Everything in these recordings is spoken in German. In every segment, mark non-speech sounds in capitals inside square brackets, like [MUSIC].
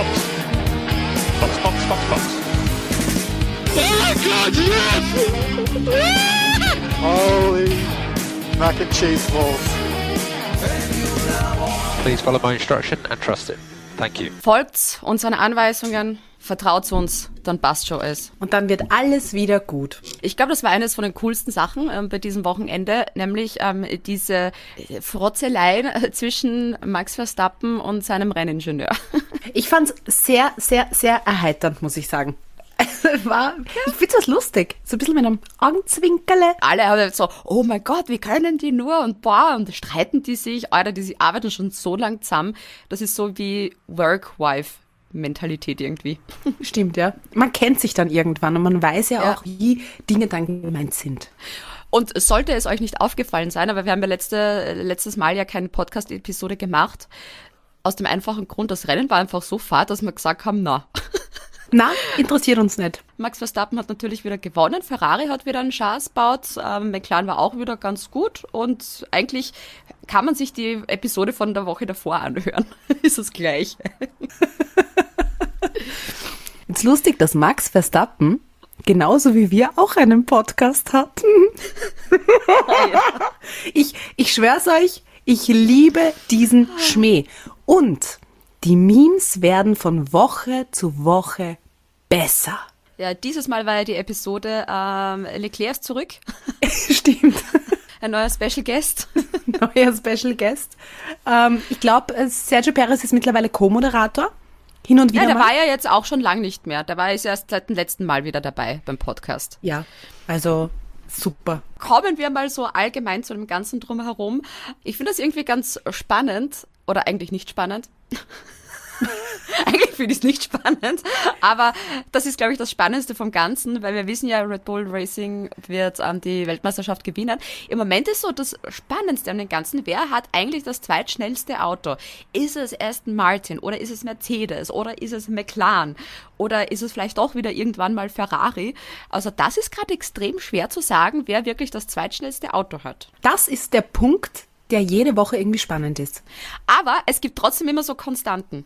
Box. Box, Box, Box, Box. Oh God, yes! Holy mac and cheese balls. Please follow my instruction and trust it. Thank you. Folgt unseren Anweisungen, vertraut uns, dann passt schon alles. Und dann wird alles wieder gut. Ich glaube, das war eines von den coolsten Sachen ähm, bei diesem Wochenende, nämlich ähm, diese Frotzeleien äh, zwischen Max Verstappen und seinem Renningenieur. [LAUGHS] Ich fand's sehr, sehr, sehr erheiternd, muss ich sagen. [LAUGHS] War, ich find's das lustig. So ein bisschen mit einem Augenzwinkerle. Alle haben jetzt so, oh mein Gott, wie können die nur und boah, und streiten die sich, Alter, die sie arbeiten schon so lang zusammen. Das ist so wie Work-Wife-Mentalität irgendwie. [LAUGHS] Stimmt, ja. Man kennt sich dann irgendwann und man weiß ja, Ja. auch, wie Dinge dann gemeint sind. Und sollte es euch nicht aufgefallen sein, aber wir haben ja letzte, letztes Mal ja keine Podcast-Episode gemacht, aus dem einfachen Grund, das Rennen war einfach so fad, dass wir gesagt haben, na. [LAUGHS] Na, interessiert uns nicht. Max Verstappen hat natürlich wieder gewonnen, Ferrari hat wieder einen Schaß gebaut, ähm, McLaren war auch wieder ganz gut und eigentlich kann man sich die Episode von der Woche davor anhören. [LAUGHS] ist das gleiche. Ist lustig, dass Max Verstappen genauso wie wir auch einen Podcast hatten. [LAUGHS] Ich, ich schwör's euch, ich liebe diesen Schmäh. Und die Memes werden von Woche zu Woche besser. Ja, dieses Mal war ja die Episode ähm, Leclerc ist zurück, [LAUGHS] [LAUGHS] Stimmt. ein neuer Special Guest. [LAUGHS] Neuer Special Guest. Ähm, ich glaube, Sergio Perez ist mittlerweile Co-Moderator. Hin und wieder Ja, der mal. war ja jetzt auch schon lang nicht mehr. Der war jetzt erst seit dem letzten Mal wieder dabei beim Podcast. ja, also super. Kommen wir mal so allgemein zu dem Ganzen drumherum. Ich finde das irgendwie ganz spannend oder eigentlich nicht spannend. [LAUGHS] eigentlich finde ich es nicht spannend, aber das ist, glaube ich, das Spannendste vom Ganzen, weil wir wissen ja, Red Bull Racing wird ähm, die Weltmeisterschaft gewinnen. Im Moment ist so das Spannendste an dem Ganzen, wer hat eigentlich das zweitschnellste Auto? Ist es Aston Martin oder ist es Mercedes oder ist es McLaren oder ist es vielleicht auch wieder irgendwann mal Ferrari? Also das ist gerade extrem schwer zu sagen, wer wirklich das zweitschnellste Auto hat. Das ist der Punkt, der jede Woche irgendwie spannend ist. Aber es gibt trotzdem immer so Konstanten.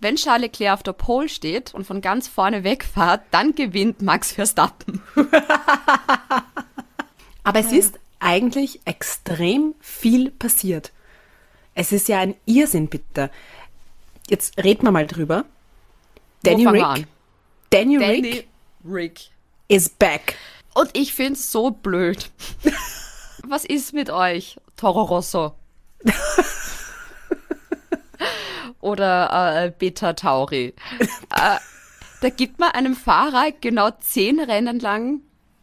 Wenn Charles Leclerc auf der Pole steht und von ganz vorne wegfährt, dann gewinnt Max Verstappen. [LAUGHS] Aber es ist eigentlich extrem viel passiert. Es ist ja ein Irrsinn, bitte. Jetzt reden wir mal drüber. Danny Rick, an? Danny, Danny Rick Rick. is back. Und ich find's so blöd. [LAUGHS] Was ist mit euch, Toro Rosso? [LAUGHS] Oder äh, Beta Tauri. äh, da gibt man einem Fahrer genau zehn Rennen lang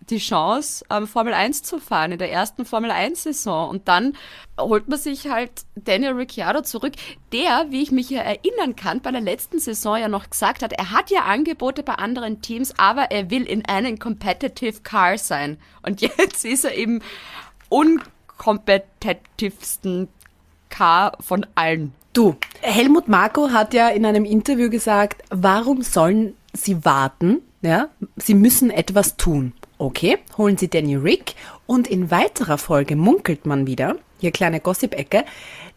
die Chance, ähm, Formel 1 zu fahren in der ersten Formel 1 Saison. Und dann holt man sich halt Daniel Ricciardo zurück, der, wie ich mich ja erinnern kann, bei der letzten Saison ja noch gesagt hat, er hat ja Angebote bei anderen Teams, aber er will in einem Competitive Car sein. Und [LAUGHS] jetzt ist er im unkompetitivsten Car von allen. Du, Helmut Marko hat ja in einem Interview gesagt, warum sollen Sie warten? Ja, Sie müssen etwas tun. Okay, holen Sie Danny Rick und in weiterer Folge munkelt man wieder, hier kleine Gossip-Ecke,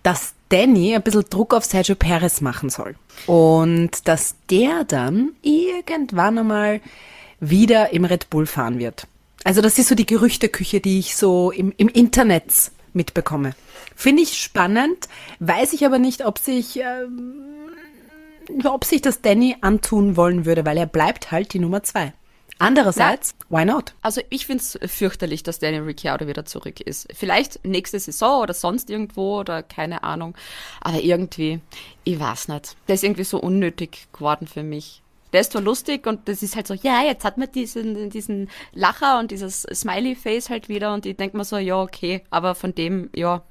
dass Danny ein bisschen Druck auf Sergio Perez machen soll. Und dass der dann irgendwann einmal wieder im Red Bull fahren wird. Also das ist so die Gerüchteküche, die ich so im, im Internet mitbekomme. Finde ich spannend, weiß ich aber nicht, ob sich, ähm, ob sich das Danny antun wollen würde, weil er bleibt halt die Nummer zwei. Andererseits, why not? Also ich find's fürchterlich, dass Daniel Ricciardo wieder zurück ist. Vielleicht nächste Saison oder sonst irgendwo oder keine Ahnung. Aber irgendwie, ich weiß nicht. Der ist irgendwie so unnötig geworden für mich. Der ist zwar lustig und das ist halt so, ja, jetzt hat man diesen, diesen Lacher und dieses Smiley-Face halt wieder und ich denk mir so, ja, okay, aber von dem, ja,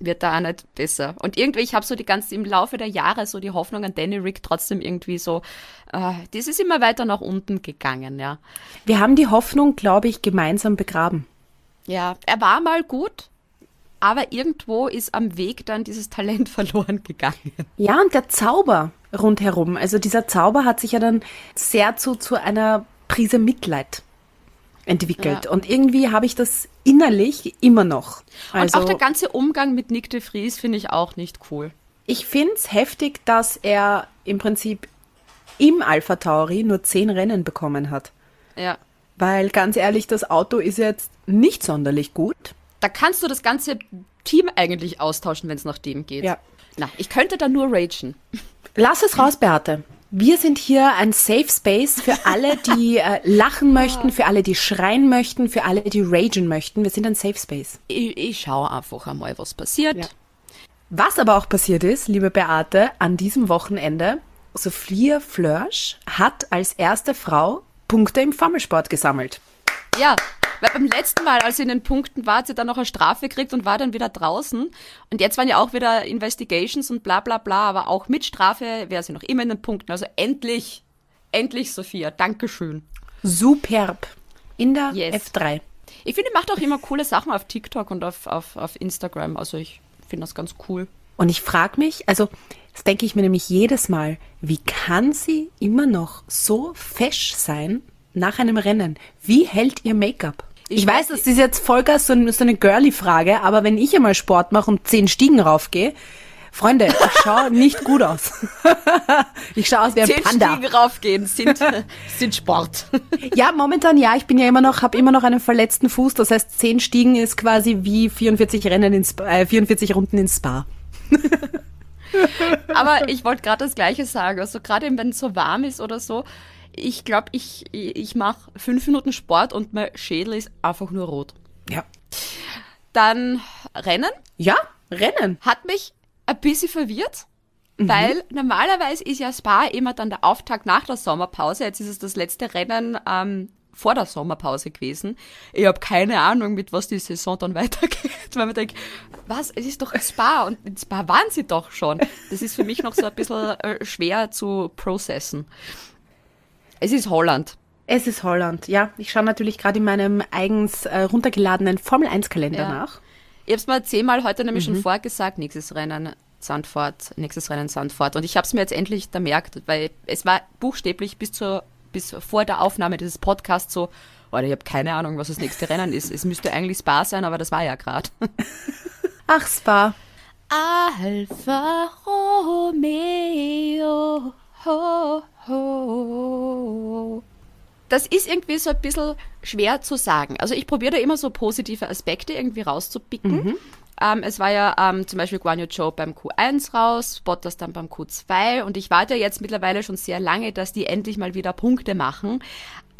wird da auch nicht besser. Und irgendwie, ich habe so die ganze, im Laufe der Jahre so die Hoffnung an Danny Rick trotzdem irgendwie so, äh, das ist immer weiter nach unten gegangen, ja. Wir haben die Hoffnung, glaube ich, gemeinsam begraben. Ja, er war mal gut, aber irgendwo ist am Weg dann dieses Talent [LAUGHS] verloren gegangen. Ja, und der Zauber rundherum, also dieser Zauber hat sich ja dann sehr zu, zu einer Prise Mitleid entwickelt. Ja. Und irgendwie habe ich das innerlich immer noch. Also, und auch der ganze Umgang mit Nick de Vries finde ich auch nicht cool. Ich finde es heftig, dass er im Prinzip im Alpha Tauri nur zehn Rennen bekommen hat. Ja. Weil ganz ehrlich, das Auto ist jetzt nicht sonderlich gut. Da kannst du das ganze Team eigentlich austauschen, wenn es nach dem geht. Ja. Na, ich könnte da nur ragen. Lass es raus, Beate. Wir sind hier ein Safe Space für [LAUGHS] alle, die äh, lachen möchten, für alle, die schreien möchten, für alle, die ragen möchten. Wir sind ein Safe Space. Ich, ich schaue einfach einmal, was passiert. Ja. Was aber auch passiert ist, liebe Beate, an diesem Wochenende, Sophia Flörsch hat als erste Frau Punkte im Formelsport gesammelt. Ja, weil beim letzten Mal, als sie in den Punkten war, hat sie dann noch eine Strafe gekriegt und war dann wieder draußen. Und jetzt waren ja auch wieder Investigations und bla bla bla, aber auch mit Strafe wäre sie noch immer in den Punkten. Also endlich, endlich Sophia, Dankeschön. Superb. In der Yes. F3. Ich finde, macht auch immer coole Sachen auf TikTok und auf, auf, auf Instagram. Also ich finde das ganz cool. Und ich frage mich, also das denke ich mir nämlich jedes Mal, wie kann sie immer noch so fesch sein nach einem Rennen? Wie hält ihr Make-up? Ich, Ich weiß, das ist jetzt Vollgas so, ein- so eine Girly-Frage, aber wenn ich einmal Sport mache und zehn Stiegen raufgehe, Freunde, ich schaue [LAUGHS] nicht gut aus. [LAUGHS] ich schaue aus wie ein Zehn Panda. Stiegen raufgehen sind, [LAUGHS] sind Sport. Ja, momentan ja. Ich bin ja immer noch, habe immer noch einen verletzten Fuß. Das heißt, zehn Stiegen ist quasi wie 44 Rennen ins, äh, 44 Runden ins Spa. Aber ich wollte gerade das Gleiche sagen. Also gerade eben, wenn es so warm ist oder so, ich glaube, ich, ich mache fünf Minuten Sport und mein Schädel ist einfach nur rot. Ja. Dann Rennen Ja, Rennen. hat mich ein bisschen verwirrt, weil normalerweise ist ja Spa immer dann der Auftakt nach der Sommerpause. Jetzt ist es das letzte Rennen ähm, vor der Sommerpause gewesen. Ich habe keine Ahnung, mit was die Saison dann [LAUGHS] weitergeht, weil man denkt, was, es ist doch ein Spa und in Spa waren sie doch schon. Das ist für mich noch so ein bisschen äh, schwer zu processen. Es ist Holland. Es ist Holland, ja. Ich schaue natürlich gerade in meinem eigens äh, runtergeladenen Formel-1-Kalender Ja. nach. Ich habe es mal zehnmal heute nämlich schon vorgesagt, nächstes Rennen Sandford, nächstes Rennen Sandford. Und ich habe es mir jetzt endlich gemerkt, weil es war buchstäblich bis zur bis vor der Aufnahme dieses Podcasts so, oder ich habe keine Ahnung, was das nächste Rennen ist. Es müsste eigentlich Spa sein, aber das war ja gerade. [LAUGHS] Ach, Spa. Alfa Romeo. Ho, ho. Das ist irgendwie so ein bisschen schwer zu sagen. Also ich probiere da immer so positive Aspekte irgendwie rauszupicken. Ähm, es war ja ähm, zum Beispiel Guan Yu Zhou beim Q1 raus, Bottas dann beim Q2 und ich warte ja jetzt mittlerweile schon sehr lange, dass die endlich mal wieder Punkte machen.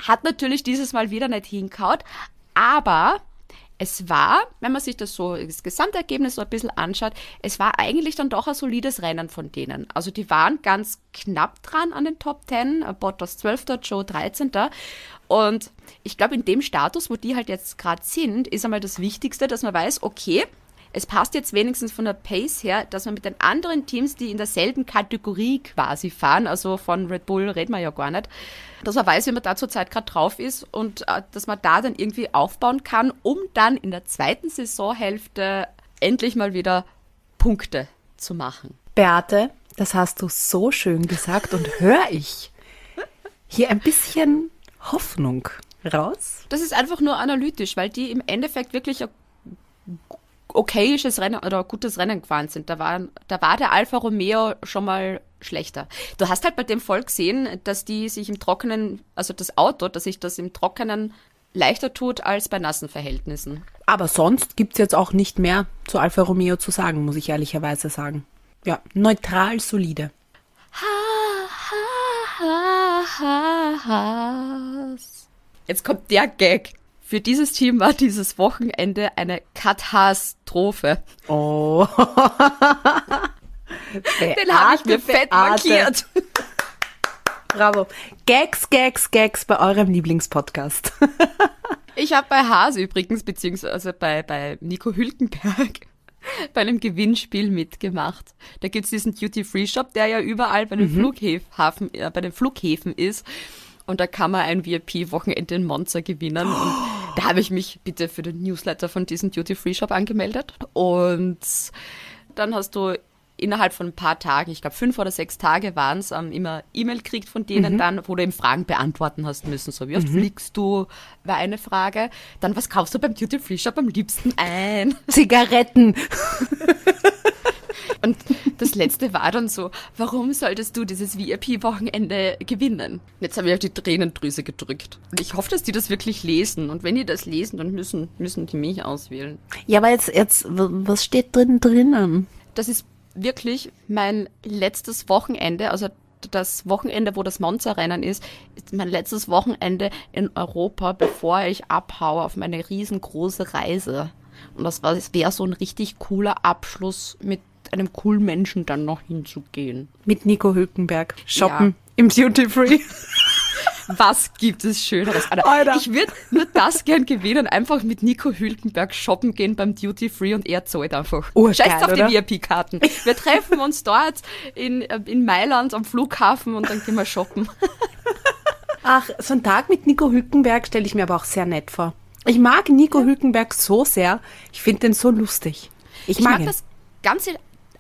Hat natürlich dieses Mal wieder nicht hinkaut, aber es war, wenn man sich das so, das Gesamtergebnis so ein bisschen anschaut, es war eigentlich dann doch ein solides Rennen von denen. Also die waren ganz knapp dran an den Top 10, Bottas 12., Joe 13. Und ich glaube, in dem Status, wo die halt jetzt gerade sind, ist einmal das Wichtigste, dass man weiß, okay, es passt jetzt wenigstens von der Pace her, dass man mit den anderen Teams, die in derselben Kategorie quasi fahren, also von Red Bull reden wir ja gar nicht, dass man weiß, wie man da zurzeit gerade drauf ist und äh, dass man da dann irgendwie aufbauen kann, um dann in der zweiten Saisonhälfte endlich mal wieder Punkte zu machen. Beate, das hast du so schön gesagt und höre ich hier ein bisschen Hoffnung raus. Das ist einfach nur analytisch, weil die im Endeffekt wirklich okayisches Rennen oder gutes Rennen gefahren sind. Da war, da war der Alfa Romeo schon mal schlechter. Du hast halt bei dem Volk gesehen, dass die sich im Trockenen, also das Auto, dass sich das im Trockenen leichter tut als bei nassen Verhältnissen. Aber sonst gibt's jetzt auch nicht mehr zu Alfa Romeo zu sagen, muss ich ehrlicherweise sagen. Ja, neutral solide. Jetzt kommt der Gag. Für dieses Team war dieses Wochenende eine Katastrophe. Oh. [LAUGHS] Den habe ich mir fett markiert. Bravo. Gags, Gags, Gags bei eurem Lieblingspodcast. [LAUGHS] Ich habe bei Haas übrigens, beziehungsweise bei, bei Nico Hülkenberg, [LAUGHS] bei einem Gewinnspiel mitgemacht. Da gibt's diesen Duty-Free-Shop, der ja überall bei den, Flughäfen, äh, bei den Flughäfen ist. Und da kann man ein VIP-Wochenende in Monza gewinnen. Und [GASPS] da habe ich mich bitte für den Newsletter von diesem Duty-Free-Shop angemeldet. Und dann hast du innerhalb von ein paar Tagen, ich glaube fünf oder sechs Tage waren es, ähm, immer E-Mail kriegt von denen dann, wo du eben Fragen beantworten hast müssen. So, wie oft fliegst du, war eine Frage. Dann, was kaufst du beim Duty Free Shop am liebsten ein? Zigaretten. [LAUGHS] Und das letzte war dann so, warum solltest du dieses VIP-Wochenende gewinnen? Jetzt habe ich auf die Tränendrüse gedrückt. Und ich hoffe, dass die das wirklich lesen. Und wenn die das lesen, dann müssen, müssen die mich auswählen. Ja, aber jetzt, jetzt, was steht drin drinnen? Das ist wirklich mein letztes Wochenende, also das Wochenende, wo das Monza-Rennen ist, ist mein letztes Wochenende in Europa, bevor ich abhaue auf meine riesengroße Reise. Und das wäre so ein richtig cooler Abschluss mit einem coolen Menschen dann noch hinzugehen. Mit Nico Hülkenberg. Shoppen Ja. im Duty Free. [LAUGHS] Was gibt es Schöneres? Alter, Alter. Ich würde nur das gern gewinnen, einfach mit Nico Hülkenberg shoppen gehen beim Duty Free und er zahlt einfach. Urgeil, Scheiß auf oder? die VIP-Karten. Wir treffen uns dort in, äh, in Mailand am Flughafen und dann gehen wir shoppen. [LAUGHS] Ach, so ein Tag mit Nico Hülkenberg stelle ich mir aber auch sehr nett vor. Ich mag Nico Hülkenberg so sehr. Ich finde den so lustig. Ich, Ich mag, mag das ganze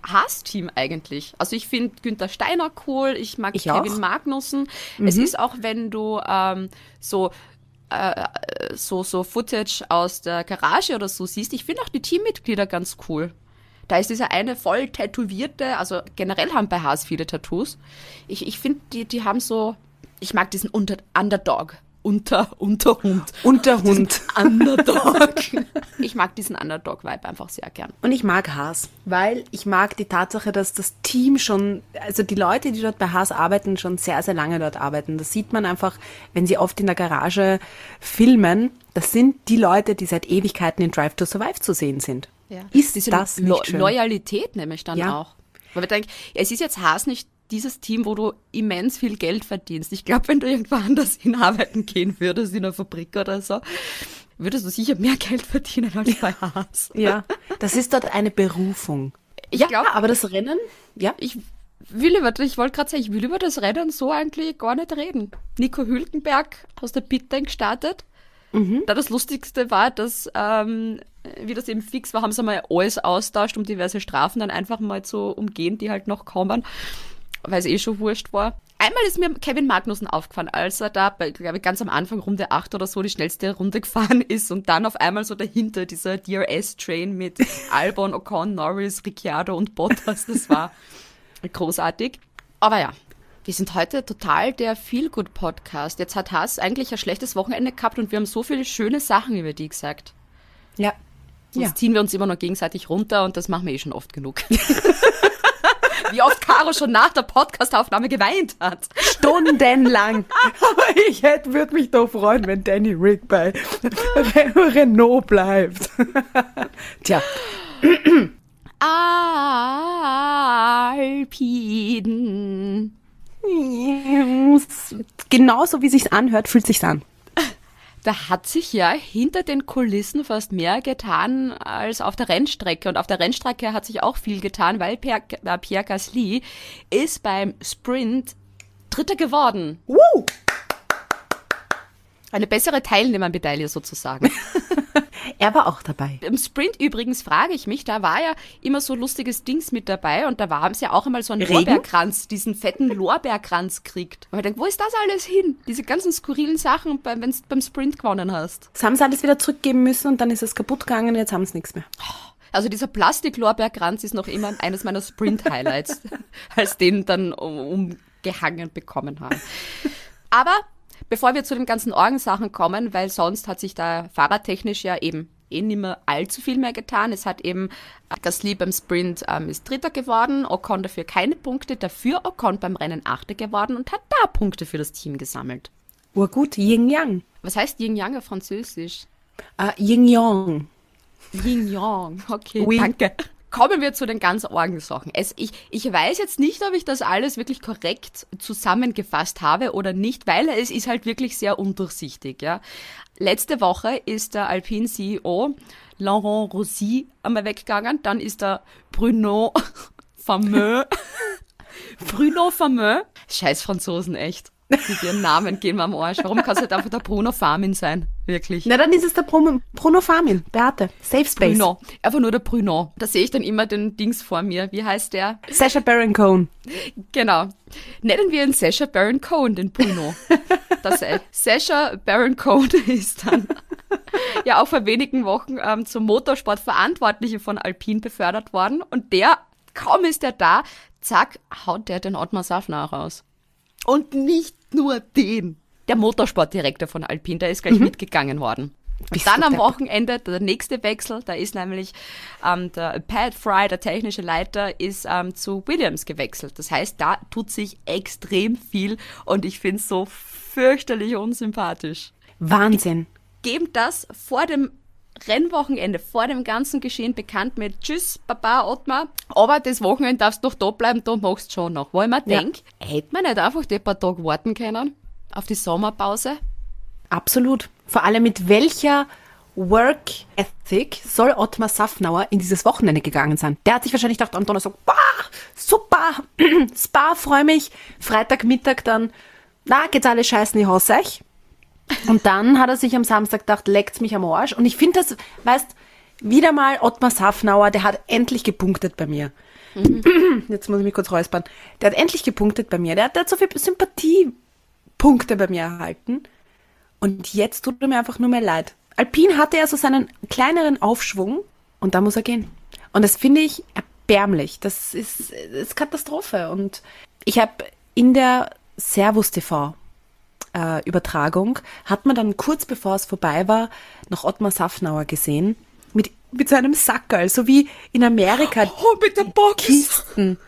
Haas-Team eigentlich. Also ich finde Günther Steiner cool, ich mag Ich Kevin auch. Mhm. Magnussen. Es ist auch, wenn du ähm, so äh, so so Footage aus der Garage oder so siehst, ich finde auch die Teammitglieder ganz cool. Da ist dieser eine voll tätowierte, also generell haben bei Haas viele Tattoos. Ich, ich finde, die, die haben so, ich mag diesen Unter Underdog. Unter, Unterhund. Unterhund. Underdog. [LAUGHS] ich mag diesen Underdog-Vibe einfach sehr gern. Und ich mag Haas, weil ich mag die Tatsache, dass das Team schon, also die Leute, die dort bei Haas arbeiten, schon sehr, sehr lange dort arbeiten. Das sieht man einfach, wenn sie oft in der Garage filmen. Das sind die Leute, die seit Ewigkeiten in Drive to Survive zu sehen sind. Ist Diese das nicht Lo schön? Loyalität nämlich dann Ja. auch. Weil wir denken, es ist jetzt Haas nicht dieses Team, wo du immens viel Geld verdienst. Ich glaube, wenn du irgendwo anders hinarbeiten gehen würdest, in einer Fabrik oder so, würdest du sicher mehr Geld verdienen als bei Haas. [LAUGHS] Ja, das ist dort eine Berufung. Ich ja, glaube, aber das Rennen, ja, ich will über, ich wollte gerade sagen, ich will über das Rennen so eigentlich gar nicht reden. Nico Hülkenberg aus der Pit gestartet. Da das Lustigste war, dass, ähm, wie das eben fix war, haben sie mal alles austauscht, um diverse Strafen dann einfach mal zu umgehen, die halt noch kommen, weil es eh schon wurscht war. Einmal ist mir Kevin Magnussen aufgefallen, als er da, bei, glaube ich, ganz am Anfang Runde 8 oder so die schnellste Runde [LAUGHS] gefahren ist und dann auf einmal so dahinter dieser DRS-Train mit [LAUGHS] Albon, Ocon, Norris, Ricciardo und Bottas, das war [LAUGHS] großartig. Aber ja, wir sind heute total der Feel-Good-Podcast. Jetzt hat Haas eigentlich ein schlechtes Wochenende gehabt und wir haben so viele schöne Sachen über die gesagt. ja, Jetzt ja. ziehen wir uns immer noch gegenseitig runter und das machen wir eh schon oft genug. Wie oft Caro schon nach der Podcastaufnahme geweint hat. Stundenlang. Aber ich würde mich doch freuen, wenn Danny Rick bei Re- Renault bleibt. [LAUGHS] Tja, Alpiden. genauso wie sich's anhört, fühlt sich's an. Da hat sich ja hinter den Kulissen fast mehr getan als auf der Rennstrecke. Und auf der Rennstrecke hat sich auch viel getan, weil Pierre, äh, Pierre Gasly ist beim Sprint Dritter geworden. Uh. Eine bessere Teilnehmermedaille sozusagen. [LAUGHS] Er war auch dabei. Im Sprint übrigens frage ich mich, da war ja immer so lustiges Dings mit dabei und da war, haben sie ja auch einmal so einen Regen? Lorbeerkranz, diesen fetten Lorbeerkranz kriegt. Und ich denke, wo ist das alles hin? Diese ganzen skurrilen Sachen, wenn du beim Sprint gewonnen hast. Das haben sie alles wieder zurückgeben müssen und dann ist es kaputt gegangen und jetzt haben sie nichts mehr. Also dieser Plastik-Lorbeerkranz ist noch immer eines meiner Sprint-Highlights, [LAUGHS] als den dann um- umgehangen bekommen haben. Aber bevor wir zu den ganzen Orgensachen kommen, weil sonst hat sich da fahrradtechnisch ja eben eh nicht mehr allzu viel mehr getan. Es hat eben Gasly beim Sprint ähm, ist Dritter geworden, Ocon dafür keine Punkte, dafür Ocon beim Rennen Achter geworden und hat da Punkte für das Team gesammelt. Urgut, Yin Yang. Was heißt Yin Yang auf Französisch? Äh, Yin Yang. Yin Yang, okay, Oui. danke. Kommen wir zu den ganz Orgensachen. Es, ich, ich weiß jetzt nicht, ob ich das alles wirklich korrekt zusammengefasst habe oder nicht, weil es ist halt wirklich sehr undurchsichtig. Ja. Letzte Woche ist der Alpine CEO Laurent Rossi einmal weggegangen, dann ist der Bruno [LAUGHS] Fameux, [LAUGHS] Bruno Fameux, scheiß Franzosen, echt. Mit ihren Namen gehen wir am Arsch. Warum kann es nicht einfach der Bruno Farmin sein? Wirklich. Na, dann ist es der Bruno, Bruno Farmin. Beate. Safe Space. Bruno. Einfach nur der Bruno. Da sehe ich dann immer den Dings vor mir. Wie heißt der? Sasha Baron Cohen. Genau. Nennen wir ihn Sasha Baron Cohen, den Bruno. Das äh, Sasha Baron Cohen [LAUGHS] ist dann ja auch vor wenigen Wochen ähm, zum Motorsport Verantwortliche von Alpine befördert worden und der kaum ist er da, zack, haut der den Ottmar Safnauer raus. Und nicht nur den. Der Motorsportdirektor von Alpine, der ist gleich mitgegangen worden. Und dann am. Wochenende der nächste Wechsel, da ist nämlich ähm, der Pat Fry, der technische Leiter, ist ähm, zu Williams gewechselt. Das heißt, da tut sich extrem viel und ich finde es so fürchterlich unsympathisch. Wahnsinn. Geben das vor dem Rennwochenende, vor dem ganzen Geschehen bekannt mit Tschüss, Papa, Ottmar, aber das Wochenende darfst du noch da bleiben, da machst du schon noch. Wo ich mir Ja. denk, hätte man nicht einfach die paar Tage warten können auf die Sommerpause? Absolut. Vor allem mit welcher Work Ethic soll Ottmar Safnauer in dieses Wochenende gegangen sein? Der hat sich wahrscheinlich gedacht am Donnerstag, boah, super, [CLEARS THROAT] Spa, freue mich. Freitagmittag dann, na, geht's alle scheißen, ich hasse euch. Und dann hat er sich am Samstag gedacht, leckt's mich am Arsch. Und ich finde das, weißt, wieder mal Ottmar Safnauer, der hat endlich gepunktet bei mir. [CLEARS THROAT] Jetzt muss ich mich kurz räuspern. Der hat endlich gepunktet bei mir. Der hat, der hat so viel Sympathiepunkte bei mir erhalten. Und jetzt tut er mir einfach nur mehr leid. Alpin hatte ja so seinen kleineren Aufschwung und da muss er gehen. Und das finde ich erbärmlich. Das ist, das ist Katastrophe. Und ich habe in der Servus TV äh, Übertragung hat man dann kurz bevor es vorbei war noch Ottmar Safnauer gesehen mit mit seinem Sackerl, so wie in Amerika Oh, mit der Box! Kisten.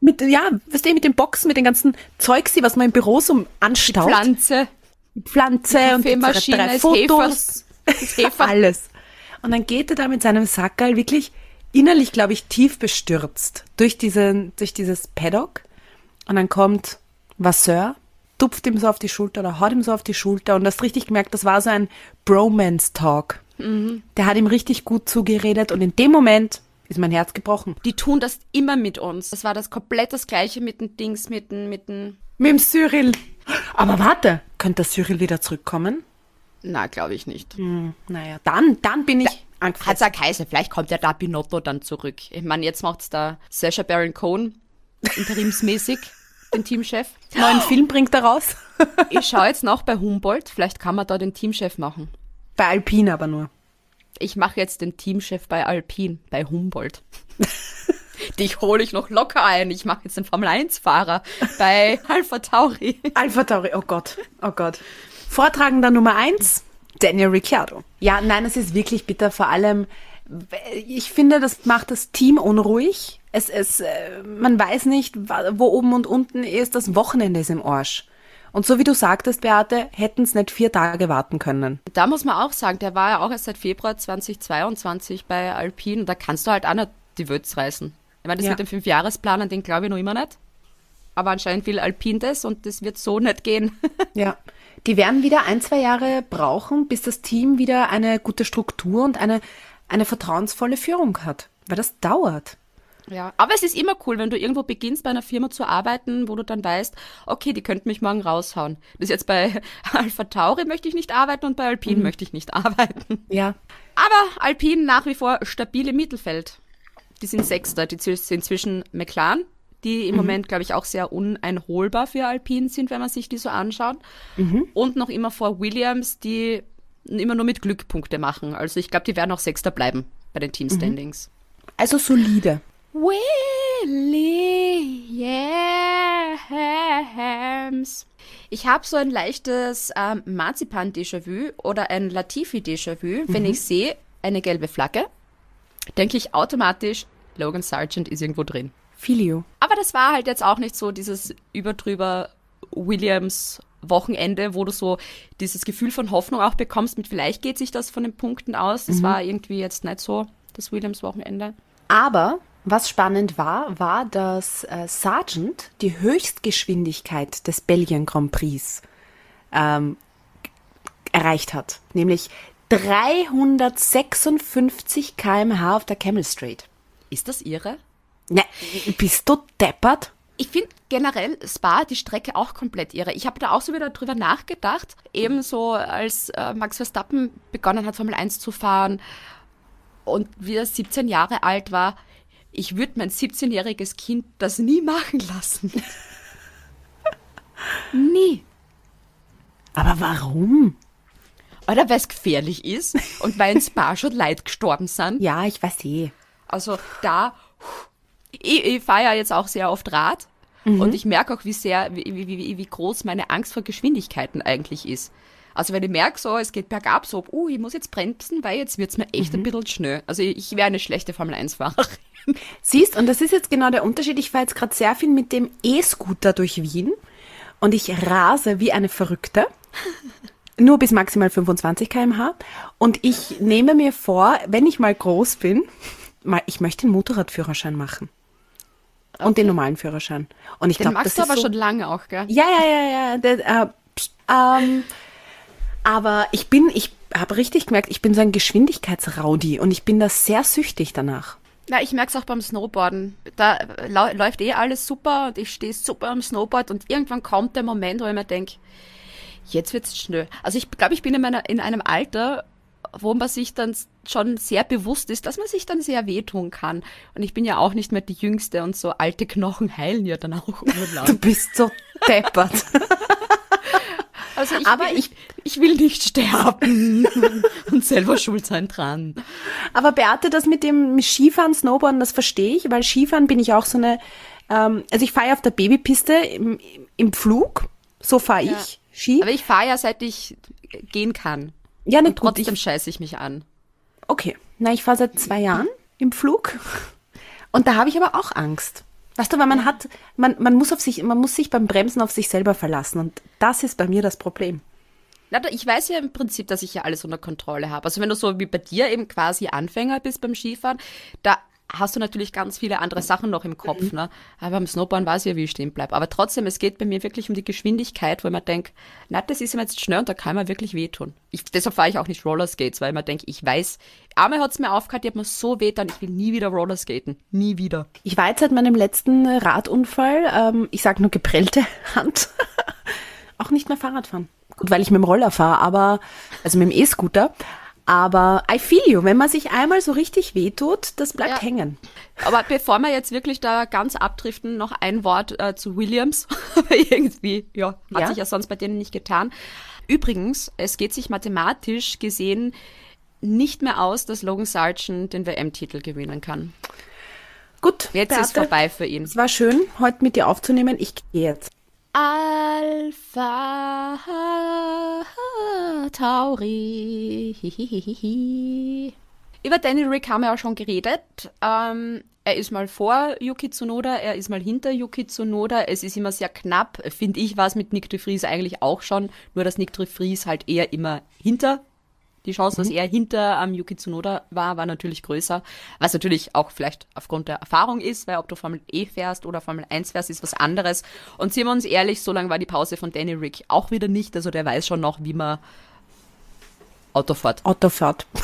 Mit, ja, weißt du, mit den Boxen, mit den ganzen Zeugs, was man im Büro so anstaut. Pflanze, Pflanze und die drei Fotos. [LAUGHS] Das Hefer. Alles. Und dann geht er da mit seinem Sackerl wirklich innerlich, glaube ich, tief bestürzt durch, diesen, durch dieses Paddock. Und dann kommt Vasseur, tupft ihm so auf die Schulter oder haut ihm so auf die Schulter. Und hast richtig gemerkt, das war so ein Bromance-Talk. Der hat ihm richtig gut zugeredet. Und in dem Moment ist mein Herz gebrochen. Die tun das immer mit uns. Das war das komplett das gleiche mit den Dings, mit den, mit den, Mit dem Cyril. Aber warte, könnte der Cyril wieder zurückkommen? na, glaube ich nicht. Naja, dann, dann bin ich Hat's angefressen. ja geheißen, vielleicht kommt ja da Binotto dann zurück. Ich meine, jetzt macht's da Sasha Baron Cohen interimsmäßig, [LAUGHS] den Teamchef. [LAUGHS] Neuen Film bringt er raus. [LAUGHS] Ich schaue jetzt noch bei Humboldt, vielleicht kann man da den Teamchef machen. Bei Alpine aber nur. Ich mache jetzt den Teamchef bei Alpine, bei Humboldt. [LAUGHS] Dich hole ich noch locker ein. Ich mache jetzt den Formel-1-Fahrer bei Alpha Tauri. Alpha Tauri, oh Gott, oh Gott. Vortragender Nummer eins, Daniel Ricciardo. Ja, nein, es ist wirklich bitter, vor allem, ich finde, das macht das Team unruhig. Es, es, äh, man weiß nicht, wo oben und unten ist, das Wochenende ist im Arsch. Und so wie du sagtest, Beate, hätten es nicht vier Tage warten können. Da muss man auch sagen, der war ja auch erst seit Februar 2022 bei Alpine. Da kannst du halt auch nicht die Wölz reißen. Ich meine, das Ja. mit dem Fünfjahresplan, an den glaube ich noch immer nicht. Aber anscheinend will Alpine das und das wird so nicht gehen. [LAUGHS] Ja. Die werden wieder ein, zwei Jahre brauchen, bis das Team wieder eine gute Struktur und eine, eine vertrauensvolle Führung hat. Weil das dauert. Ja, aber es ist immer cool, wenn du irgendwo beginnst, bei einer Firma zu arbeiten, wo du dann weißt, okay, die könnten mich morgen raushauen. Das ist jetzt bei [LAUGHS] Alpha Tauri möchte ich nicht arbeiten und bei Alpine möchte ich nicht [LAUGHS] arbeiten. Ja. Aber Alpine nach wie vor stabil im Mittelfeld. Die sind Sechster, die sind zwischen McLaren, die im Moment, glaube ich, auch sehr uneinholbar für Alpine sind, wenn man sich die so anschaut. Und noch immer vor Williams, die immer nur mit Glück Punkte machen. Also ich glaube, die werden auch Sechster bleiben bei den Team-Standings. Also solide. Williams. Ich habe so ein leichtes ähm, Marzipan-Déjà-vu oder ein Latifi-Déjà-vu. Wenn ich sehe eine gelbe Flagge, denke ich automatisch, Logan Sargent ist irgendwo drin. Filio. Aber das war halt jetzt auch nicht so dieses überdrüber Williams Wochenende, wo du so dieses Gefühl von Hoffnung auch bekommst mit vielleicht geht sich das von den Punkten aus. Das war irgendwie jetzt nicht so das Williams Wochenende. Aber was spannend war, war, dass äh, Sargent die Höchstgeschwindigkeit des Belgien Grand Prix ähm, erreicht hat. Nämlich 356 km/h auf der Camel Street. Ist das ihre? Ne, bist du deppert? Ich finde generell Spa die Strecke auch komplett irre. Ich habe da auch so wieder drüber nachgedacht, ebenso als äh, Max Verstappen begonnen hat, Formel 1 zu fahren und wie er 17 Jahre alt war. Ich würde mein 17-jähriges Kind das nie machen lassen. [LAUGHS] nie. Aber warum? Oder weil es gefährlich ist und weil in Spa schon Leute gestorben sind. Ja, ich weiß eh. Also da Ich, ich fahre ja jetzt auch sehr oft Rad und ich merke auch, wie sehr, wie, wie, wie, wie groß meine Angst vor Geschwindigkeiten eigentlich ist. Also wenn ich merke, so, es geht bergab, so, uh, ich muss jetzt bremsen, weil jetzt wird's mir echt ein bisschen schnell. Also ich, ich wäre eine schlechte Formel-1-Fahrerin. [LAUGHS] Siehst, und das ist jetzt genau der Unterschied. Ich fahre jetzt gerade sehr viel mit dem E-Scooter durch Wien und ich rase wie eine Verrückte. [LAUGHS] Nur bis maximal 25 km/h. Und ich nehme mir vor, wenn ich mal groß bin, mal, ich möchte den Motorradführerschein machen. Und den normalen Führerschein. Und ich Den glaube, das magst ist du aber so, schon lange auch, gell? Ja, ja, ja, ja. Das, äh, pst, ähm, aber ich bin, ich habe richtig gemerkt, ich bin so ein Geschwindigkeitsraudi und ich bin da sehr süchtig danach. Na, ich merk's auch beim Snowboarden. Da äh, läuft eh alles super und ich stehe super am Snowboard und irgendwann kommt der Moment, wo ich mir denk, jetzt wird's schnell. Also ich glaube, ich bin in, meiner, in einem Alter, wo man sich dann schon sehr bewusst ist, dass man sich dann sehr wehtun kann. Und ich bin ja auch nicht mehr die Jüngste und so alte Knochen heilen ja dann auch [LAUGHS] Du bist so deppert. Also ich Aber will, ich- ich will nicht [LAUGHS] sterben [LAUGHS] und selber schuld sein dran. Aber Beate, das mit dem Skifahren, Snowboarden, das verstehe ich, weil Skifahren bin ich auch so eine, ähm, also ich fahre ja auf der Babypiste im, im Flug, so fahre Ja. ich Ski. Aber ich fahre ja, seit ich gehen kann. ja, Und nicht gut, trotzdem ich, scheiße ich mich an. okay. Na, ich fahre seit zwei Jahren im Flug und da habe ich aber auch Angst. Weißt du, weil man hat, man, man muss auf sich, man muss sich beim Bremsen auf sich selber verlassen und das ist bei mir das Problem. Ich weiß ja im Prinzip, dass ich ja alles unter Kontrolle habe. Also wenn du so wie bei dir eben quasi Anfänger bist beim Skifahren, da hast du natürlich ganz viele andere Sachen noch im Kopf. Ne? Aber beim Snowboarden weiß ich ja, wie ich stehen bleibe. Aber trotzdem, es geht bei mir wirklich um die Geschwindigkeit, wo ich mir denke, na, das ist ihm jetzt schnell und da kann man wirklich wehtun. Ich, deshalb fahre ich auch nicht Rollerskates, weil ich mir denke, ich weiß, einmal hat's mir aufgehört, die hat mir so weh, dann ich will nie wieder Rollerskaten. Nie wieder. Ich war jetzt seit meinem letzten Radunfall, ähm, ich sage nur geprellte [LAUGHS] Hand, auch nicht mehr Fahrrad fahren. Gut, weil ich mit dem Roller fahre, aber, also mit dem E-Scooter. Aber I feel you, wenn man sich einmal so richtig wehtut, das bleibt Ja. hängen. Aber bevor wir jetzt wirklich da ganz abdriften, noch ein Wort äh, zu Williams. [LAUGHS] Irgendwie, ja, hat Ja? sich ja sonst bei denen nicht getan. Übrigens, es geht sich mathematisch gesehen nicht mehr aus, dass Logan Sargent den WM-Titel gewinnen kann. Gut, Jetzt ist Beate, vorbei für ihn. Es war schön, heute mit dir aufzunehmen. Ich gehe jetzt. Alpha Tauri. Über Danny Rick haben wir auch schon geredet. Ähm, er ist mal vor Yuki Tsunoda, er ist mal hinter Yuki Tsunoda. Es ist immer sehr knapp, finde ich, war es mit Nick de Vries eigentlich auch schon. Nur, dass Nick de Vries halt eher immer hinter die Chance, dass er hinter am Yuki Tsunoda war, war natürlich größer. Was natürlich auch vielleicht aufgrund der Erfahrung ist, weil ob du Formel E fährst oder Formel 1 fährst, ist was anderes. Und sind wir uns ehrlich, so lange war die Pause von Danny Rick auch wieder nicht. Also der weiß schon noch, wie man Auto fährt. Autofahrt. [LAUGHS]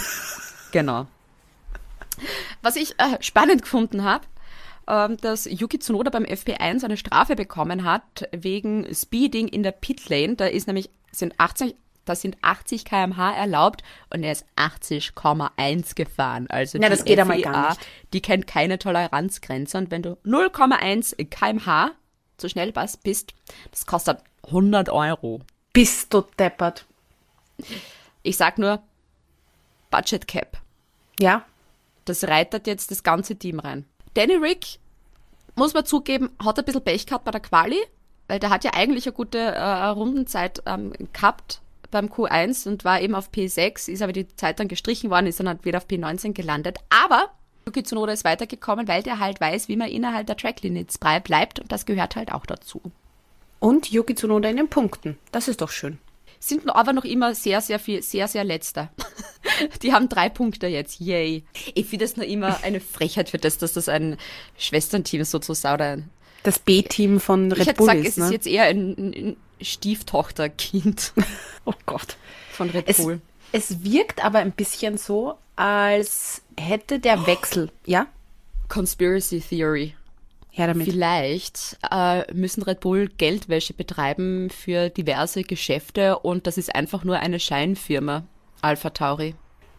Genau. Was ich äh, spannend gefunden habe, ähm, dass Yuki Tsunoda beim FP1 eine Strafe bekommen hat wegen Speeding in der Pitlane. Da ist nämlich sind 80 da sind 80 km/h erlaubt und er ist 80,1 gefahren. Also Ja, die das geht einmal gar FIA, nicht. Die kennt keine Toleranzgrenze und wenn du 0,1 km/h zu schnell was bist, das kostet 100 Euro. Bist du deppert. Ich sag nur Budget Cap. Ja, Das reitet jetzt das ganze Team rein. Danny Rick, muss man zugeben, hat ein bisschen Pech gehabt bei der Quali, weil der hat ja eigentlich eine gute äh, Rundenzeit ähm, gehabt beim Q1 und war eben auf P6, ist aber die Zeit dann gestrichen worden, ist dann halt wieder auf P19 gelandet. Aber Yuki Tsunoda ist weitergekommen, weil der halt weiß, wie man innerhalb der Tracklimits bleibt und das gehört halt auch dazu. und Yuki Tsunoda in den Punkten. Das ist doch schön. Sind noch- aber noch immer sehr, sehr viel, sehr, sehr letzter. [LAUGHS] Die haben drei Punkte jetzt, yay. Ich finde es nur immer eine Frechheit für das, dass das ein Schwesternteam sozusagen oder ein Das B-Team von Ich Red hätte Bull gesagt, ist, es ne? ist jetzt eher ein, ein Stieftochterkind [LAUGHS] oh Gott. von Red Es, Bull. es wirkt aber ein bisschen so, als hätte der Wechsel, ja, Conspiracy Theory. Vielleicht äh, müssen Red Bull Geldwäsche betreiben für diverse Geschäfte und das ist einfach nur eine Scheinfirma, Alpha Tauri.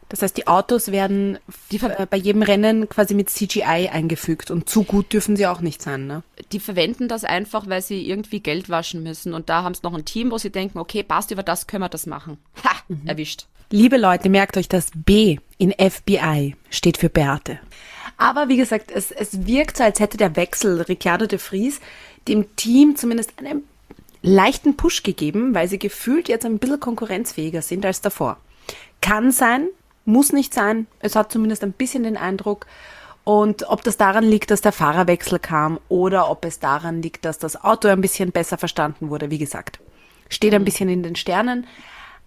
Das heißt, die Autos werden Die äh, bei jedem Rennen quasi mit CGI eingefügt und zu gut dürfen sie auch nicht sein, ne? Die verwenden das einfach, weil sie irgendwie Geld waschen müssen und da haben sie noch ein Team, wo sie denken, okay, passt, über das können wir das machen. [LAUGHS] Ha, erwischt. Liebe Leute, merkt euch, das B in FBI steht für Beate. Aber wie gesagt, es, es wirkt so, als hätte der Wechsel Ricciardo de Vries dem Team zumindest einen leichten Push gegeben, weil sie gefühlt jetzt ein bisschen konkurrenzfähiger sind als davor. Kann sein, muss nicht sein. Es hat zumindest ein bisschen den Eindruck. Und ob das daran liegt, dass der Fahrerwechsel kam oder ob es daran liegt, dass das Auto ein bisschen besser verstanden wurde, wie gesagt, steht ein bisschen in den Sternen.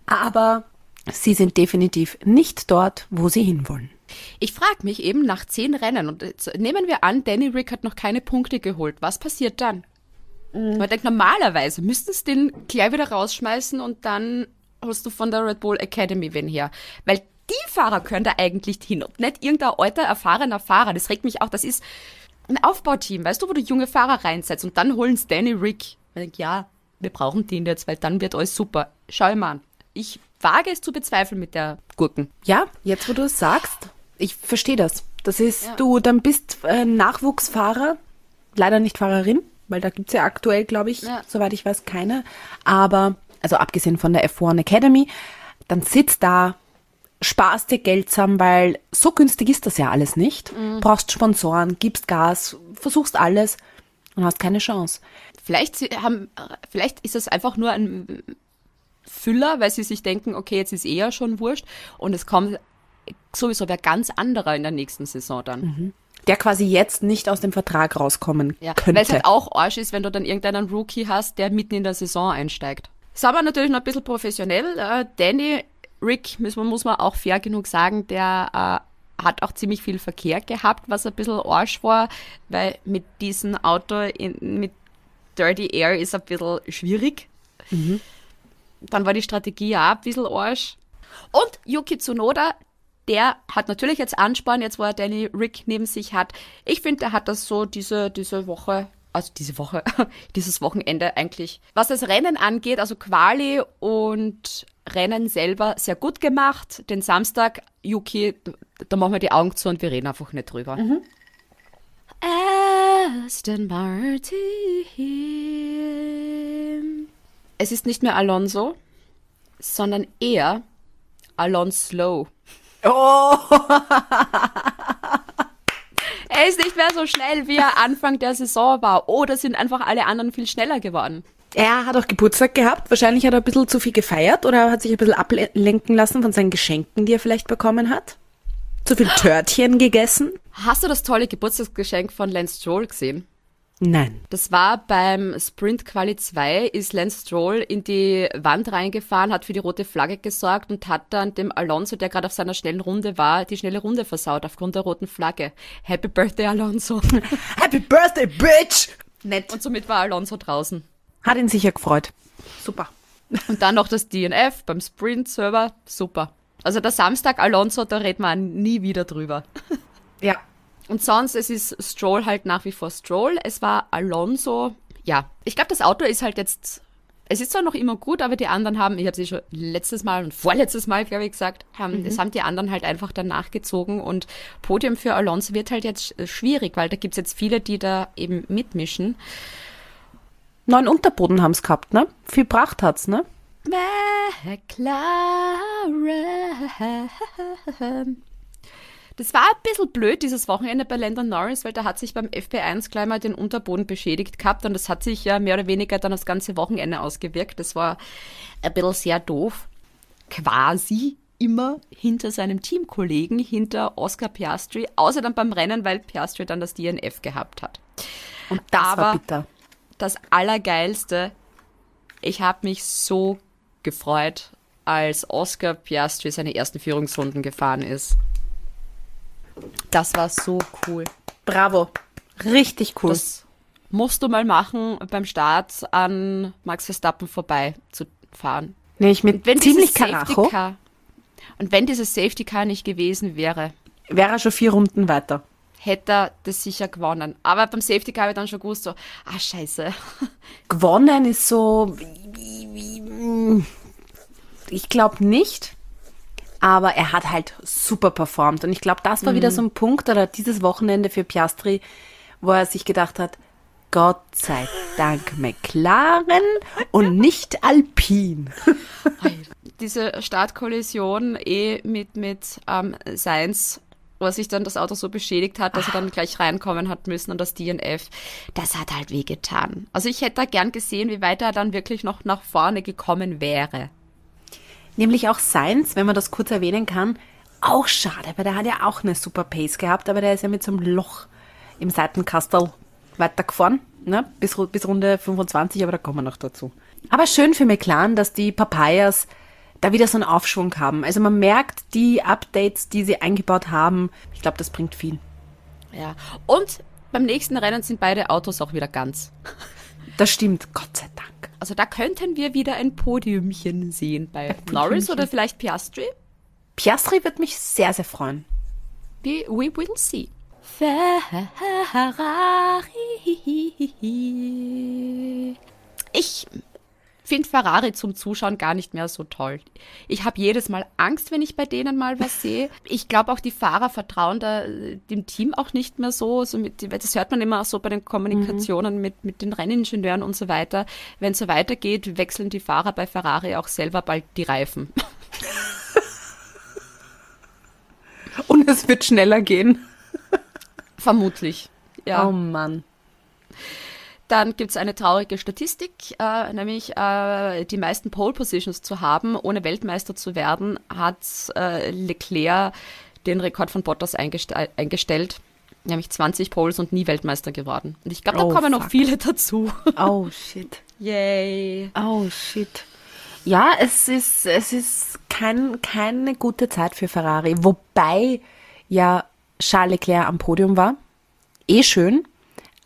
Aber sie sind definitiv nicht dort, wo sie hinwollen. Ich frage mich eben nach zehn Rennen und nehmen wir an, Danny Rick hat noch keine Punkte geholt. Was passiert dann? Man denkt, normalerweise müsstest du den gleich wieder rausschmeißen und dann holst du von der Red Bull Academy wen her. Weil die Fahrer können da eigentlich hin und nicht irgendein alter, erfahrener Fahrer. Das regt mich auch. Das ist ein Aufbauteam, weißt du, wo du junge Fahrer reinsetzt und dann holen es Danny Rick. Ich denk, ja, wir brauchen den jetzt, weil dann wird alles super. Schau mal an. Ich wage es zu bezweifeln mit der Gurken. Ja, jetzt wo du es sagst, ich verstehe das. Das ist, Ja. du dann bist äh, Nachwuchsfahrer, leider nicht Fahrerin, weil da gibt's ja aktuell, glaube ich, Ja. soweit ich weiß, keine. Aber, also abgesehen von der F1 Academy, dann sitzt da, sparst dir Geld zusammen, weil so günstig ist das ja alles nicht. Brauchst Sponsoren, gibst Gas, versuchst alles und hast keine Chance. Vielleicht, haben, vielleicht ist es einfach nur ein Füller, weil sie sich denken, okay, jetzt ist eher schon wurscht und es kommt sowieso wer ganz anderer in der nächsten Saison dann. Der quasi jetzt nicht aus dem Vertrag rauskommen Ja, weil könnte. es halt auch Arsch ist, wenn du dann irgendeinen Rookie hast, der mitten in der Saison einsteigt. Ist aber natürlich noch ein bisschen professionell. Äh, Danny Rick, muss man, muss man auch fair genug sagen, der äh, hat auch ziemlich viel Verkehr gehabt, was ein bisschen Arsch war, weil mit diesem Auto in, mit Dirty Air ist ein bisschen schwierig. Dann war die Strategie ja auch ein bisschen Arsch. Und Yuki Tsunoda, der hat natürlich jetzt Ansporn, jetzt wo er Danny Rick neben sich hat. Ich finde, der hat das so diese, diese Woche, also diese Woche, [LAUGHS] dieses Wochenende eigentlich, was das Rennen angeht, also Quali und Rennen selber sehr gut gemacht. Den Samstag, Yuki, da machen wir die Augen zu und wir reden einfach nicht drüber. Aston Martin. Es ist nicht mehr Alonso, sondern eher Alonso. oh, [LAUGHS] Er ist nicht mehr so schnell, wie er Anfang der Saison war. Oder sind einfach alle anderen viel schneller geworden. Er hat auch Geburtstag gehabt. Wahrscheinlich hat er ein bisschen zu viel gefeiert oder hat sich ein bisschen ablenken lassen von seinen Geschenken, die er vielleicht bekommen hat. Zu viel Törtchen gegessen? Hast du das tolle Geburtstagsgeschenk von Lance Stroll gesehen? Nein. Das war beim Sprint Quali 2, ist Lance Stroll in die Wand reingefahren, hat für die rote Flagge gesorgt und hat dann dem Alonso, der gerade auf seiner schnellen Runde war, die schnelle Runde versaut aufgrund der roten Flagge. Happy Birthday, Alonso. [LAUGHS] Happy Birthday, Bitch! Nett. Und somit war Alonso draußen. Hat ihn sicher gefreut. Super. Und dann noch das DNF beim Sprint-Server. Super. Also der Samstag Alonso, da redet man nie wieder drüber. Ja. Und sonst, es ist Stroll halt nach wie vor Stroll. Es war Alonso. Ja, ich glaube, das Auto ist halt jetzt. Es ist zwar noch immer gut, aber die anderen haben, ich habe sie schon letztes Mal und vorletztes Mal, glaube ich, gesagt, haben, das haben die anderen halt einfach danach gezogen und Podium für Alonso wird halt jetzt schwierig, weil da gibt's jetzt viele, die da eben mitmischen. Neuen Unterboden haben's gehabt, ne? Viel Pracht hat's, ne? McLaren. Das war ein bisschen blöd dieses Wochenende bei Landon Norris, weil da hat sich beim FP1 gleich mal den Unterboden beschädigt gehabt und das hat sich ja mehr oder weniger dann das ganze Wochenende ausgewirkt. Das war ein bisschen sehr doof. Quasi immer hinter seinem Teamkollegen, hinter Oscar Piastri, außer dann beim Rennen, weil Piastri dann das DNF gehabt hat. Und das war bitter. das Allergeilste, ich habe mich so gefreut, als Oscar Piastri seine ersten Führungsrunden gefahren ist. Das war so cool. Bravo. Richtig cool. Das musst du mal machen, beim Start an Max Verstappen vorbei zu fahren. nee, ich mit ziemlich Karacho Car und wenn dieses Safety Car nicht gewesen wäre, wäre er schon vier Runden weiter. hätte er das sicher gewonnen. Aber beim Safety Car habe ich dann schon gewusst, so, ah, scheiße. [LAUGHS] Gewonnen ist so. Ich glaube nicht. Aber er hat halt super performt. Und ich glaube, das war wieder so ein Punkt oder dieses Wochenende für Piastri, wo er sich gedacht hat, Gott sei Dank McLaren und nicht Alpin. [LAUGHS] Diese Startkollision eh mit, mit ähm, Sainz wo sich dann das Auto so beschädigt hat, dass er dann gleich reinkommen hat müssen und das DNF, das hat halt wehgetan. Also ich hätte da gern gesehen, wie weit er dann wirklich noch nach vorne gekommen wäre. Nämlich auch Sainz, wenn man das kurz erwähnen kann, auch schade, weil der hat ja auch eine super Pace gehabt, aber der ist ja mit so einem Loch im Seitenkastel weitergefahren, ne? bis, bis Runde 25, aber da kommen wir noch dazu. Aber schön für McLaren, dass die Papayas da wieder so einen Aufschwung haben. Also man merkt, die Updates, die sie eingebaut haben, ich glaube, das bringt viel. Ja. Und beim nächsten Rennen sind beide Autos auch wieder ganz. Das stimmt, Gott sei Dank. Also da könnten wir wieder ein Podiumchen sehen bei Norris oder vielleicht Piastri. Piastri wird mich sehr, sehr freuen. We, we will see. Ferrari. Ich finde Ferrari zum Zuschauen gar nicht mehr so toll. Ich habe jedes Mal Angst, wenn ich bei denen mal was sehe. Ich glaube auch, die Fahrer vertrauen da äh, dem Team auch nicht mehr so. so mit, das hört man immer auch so bei den Kommunikationen mit, mit den Renningenieuren und so weiter. Wenn es so weitergeht, wechseln die Fahrer bei Ferrari auch selber bald die Reifen. [LAUGHS] Und es wird schneller gehen. Vermutlich. Ja. Oh Mann. Dann gibt es eine traurige Statistik, äh, nämlich äh, die meisten Pole Positions zu haben, ohne Weltmeister zu werden, hat äh, Leclerc den Rekord von Bottas eingestell eingestellt, nämlich 20 Poles und nie Weltmeister geworden. Und ich glaube, da Oh, kommen noch fuck. viele dazu. [LAUGHS] Oh shit. Yay. Oh shit. Ja, es ist, es ist kein, keine gute Zeit für Ferrari. Wobei ja Charles Leclerc am Podium war. Eh schön.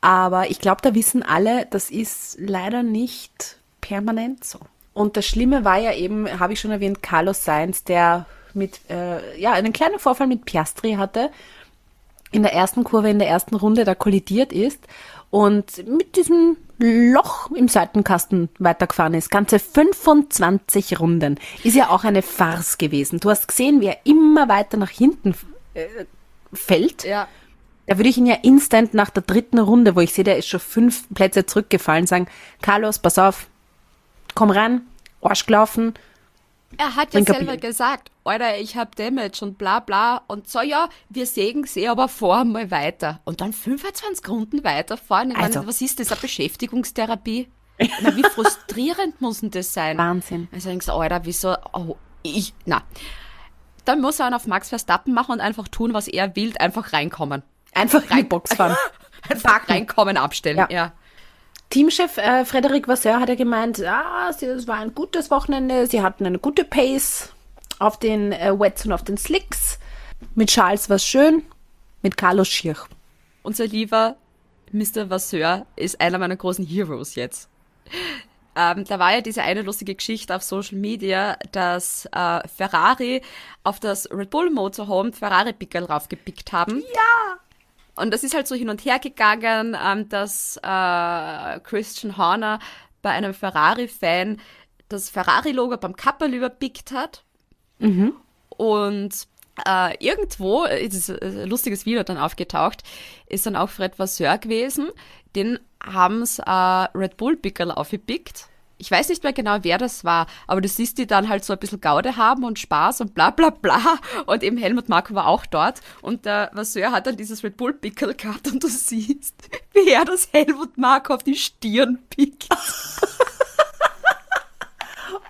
Aber ich glaube, da wissen alle, das ist leider nicht permanent so. Und das Schlimme war ja eben, habe ich schon erwähnt, Carlos Sainz, der mit, äh, ja, einen kleinen Vorfall mit Piastri hatte in der ersten Kurve, in der ersten Runde da kollidiert ist und mit diesem Loch im Seitenkasten weitergefahren ist. Ganze 25 Runden. Ist ja auch eine Farce gewesen. Du hast gesehen, wie er immer weiter nach hinten äh, fällt. Ja. Da würde ich ihn ja instant nach der dritten Runde, wo ich sehe, der ist schon fünf Plätze zurückgefallen, sagen, Carlos, pass auf, komm rein, Arsch gelaufen. Er hat ja selber Bier. gesagt, Alter, ich hab Damage und bla bla. Und so, ja, wir sägen sie aber vor mal weiter. Und dann 25 Runden weiterfahren. Ich Also. meine, was ist das, eine Beschäftigungstherapie? Ich meine, wie [LAUGHS] frustrierend muss denn das sein? Wahnsinn. Also denkst du, Alter, wieso, oh, ich, na. Dann muss er einen auf Max Verstappen machen und einfach tun, was er will, einfach reinkommen. Einfach in die Box fahren. [LAUGHS] Einfach reinkommen, abstellen, Ja. ja. Teamchef äh, Frederic Vasseur hat ja gemeint, ah, es war ein gutes Wochenende, sie hatten eine gute Pace auf den äh, Wets und auf den Slicks. Mit Charles war es schön, mit Carlos schier. Unser lieber Mr. Vasseur ist einer meiner großen Heroes jetzt. Ähm, da war ja diese eine lustige Geschichte auf Social Media, dass äh, Ferrari auf das Red Bull Motorhome Ferrari-Pickel raufgepickt haben. Ja! Und das ist halt so hin und her gegangen, ähm, dass äh, Christian Horner bei einem Ferrari-Fan das Ferrari-Logo beim Kapperl überpickt hat. Und äh, irgendwo, äh, ist ein lustiges Video dann aufgetaucht, ist dann auch Fred Vasseur gewesen. Den haben's äh, Red Bull Pickel aufgepickt. Ich weiß nicht mehr genau, wer das war, aber du siehst die dann halt so ein bisschen Gaude haben und Spaß und bla bla bla. Und eben Helmut Marko war auch dort. Und der Vasseur hat dann dieses Red Bull Pickel gehabt und du siehst, [LAUGHS] wie er das Helmut Marko auf die Stirn pickt. [LAUGHS]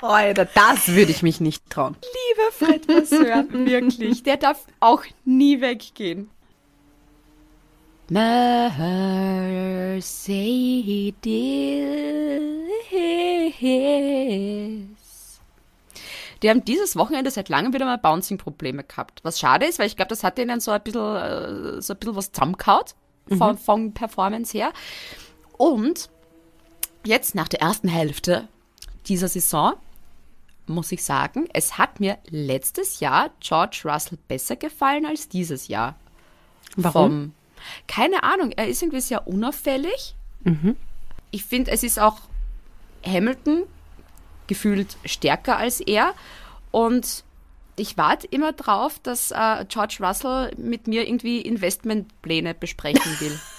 Alter, das würde ich mich nicht trauen. Lieber Fred Vasseur, wirklich, der darf auch nie weggehen. Mercedes. Die haben dieses Wochenende seit langem wieder mal Bouncing-Probleme gehabt. Was schade ist, weil ich glaube, das hat denen so ein bisschen, äh, so ein bisschen was zusammengehaut von, von Performance her. Und jetzt nach der ersten Hälfte dieser Saison muss ich sagen, es hat mir letztes Jahr George Russell besser gefallen als dieses Jahr. Warum? Vom, keine Ahnung, er ist irgendwie sehr unauffällig. Ich finde, es ist auch Hamilton gefühlt stärker als er. Und ich warte immer drauf, dass äh, George Russell mit mir irgendwie Investmentpläne besprechen will. [LAUGHS]